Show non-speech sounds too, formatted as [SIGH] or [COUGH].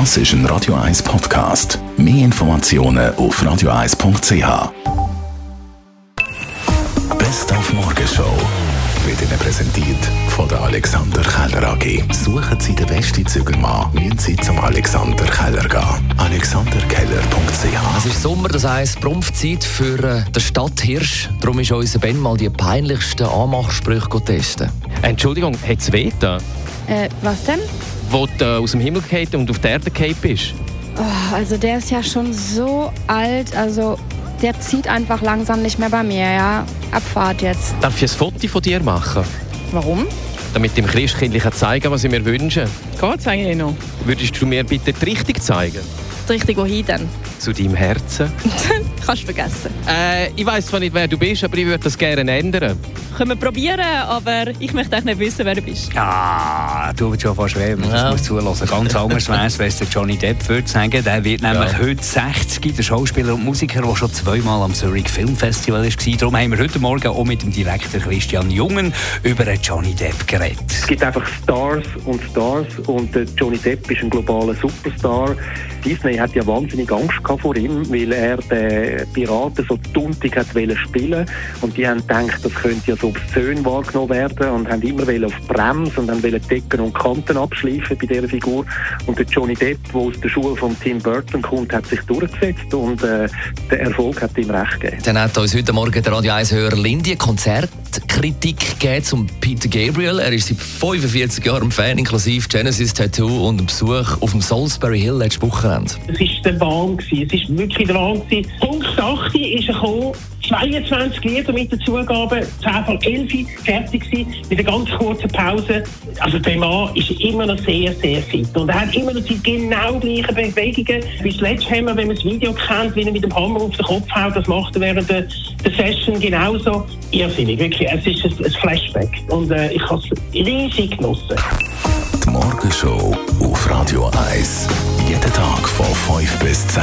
Das ist ein Radio 1 Podcast. Mehr Informationen auf radio1.ch. Best auf Morgenshow wird Ihnen präsentiert von der Alexander Keller AG. Suchen Sie den besten Zügelmann, müssen Sie zum Alexander Keller gehen. alexanderkeller.ch Es ist Sommer, das heisst Prumpfzeit für äh, den Stadthirsch. Darum ist unser Ben mal die peinlichsten Anmachsprüche testen. Entschuldigung, hat es weh da, Äh, was denn? Wo du aus dem Himmel gefallen und auf die Erde gefallen bist? Oh, also der ist ja schon so alt, also der zieht einfach langsam nicht mehr bei mir, ja. Abfahrt jetzt. Darf ich ein Foto von dir machen? Warum? Damit dem Christkindlich zeigen was ich mir wünsche. Geht's eigentlich noch? Würdest du mir bitte die Richtung zeigen? Richtig wohin dann? Zu deinem Herzen? [LAUGHS] Kannst du vergessen. Äh, ich weiß zwar nicht, wer du bist, aber ich würde das gerne ändern. Können wir probieren, aber ich möchte eigentlich nicht wissen, wer du bist. Ah, du bist schon fast schwer, wenn Ja. du musst zulassen. Ganz anders wäre es, wenn es der Johnny Depp würde sagen. Der wird nämlich Ja. heute 60, der Schauspieler und Musiker, der schon zweimal am Zurich Film Festival war. Darum haben wir heute Morgen auch mit dem Direktor Christian Jungen über den Johnny Depp geredet. Es gibt einfach Stars und Stars und Johnny Depp ist ein globaler Superstar. Disney hat ja wahnsinnig Angst gehabt vor ihm, weil er den Piraten so tuntig hat wollen spielen und die haben gedacht, das könnte ja so obszön wahrgenommen werden und haben immer wollen auf Bremse und haben wollen Decken und Kanten abschleifen bei dieser Figur und der Johnny Depp, der aus der Schule von Tim Burton kommt, hat sich durchgesetzt und äh, der Erfolg hat ihm recht gegeben. Dann hat uns heute Morgen der Radio 1-Hörer Lindy Konzertkritik gegeben zum Peter Gabriel. Er ist seit 45 Jahren Fan, inklusive Genesis Tattoo und einem Besuch auf dem Salisbury Hill letztes Wochenende. Es war der Wahn. Es war wirklich der Wahn. Punkt 8 ist er gekommen. 22 Lieder mit der Zugabe, 10 von 11 fertig gewesen, mit einer ganz kurzen Pause. Also der Mann ist immer noch sehr, sehr fit. Und er hat immer noch die genau gleichen Bewegungen wie Sledgehammer, wenn man das Video kennt, wie er mit dem Hammer auf den Kopf haut. Das macht er während der, der Session genauso. Irrsinnig, wirklich. Es ist ein, ein Flashback. Und äh, ich habe es riesig genossen. Die Morgenshow auf Radio 1. Jeden Tag von 5 bis 10.